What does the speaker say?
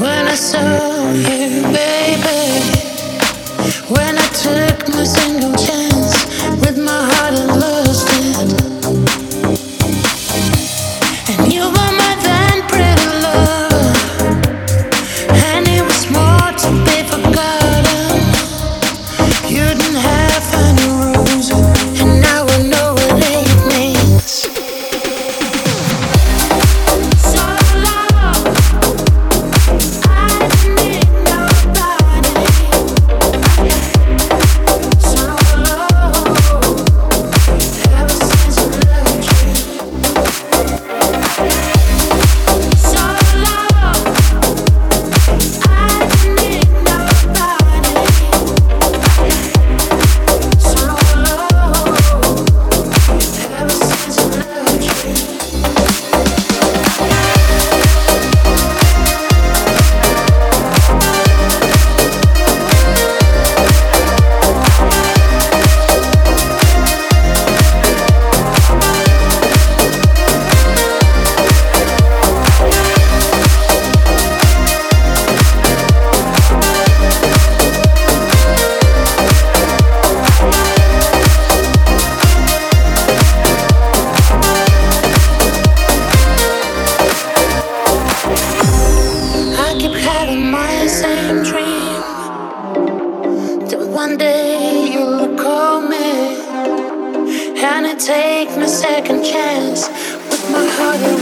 When I saw you, baby, when I took my single chance. take my second chance with my heart.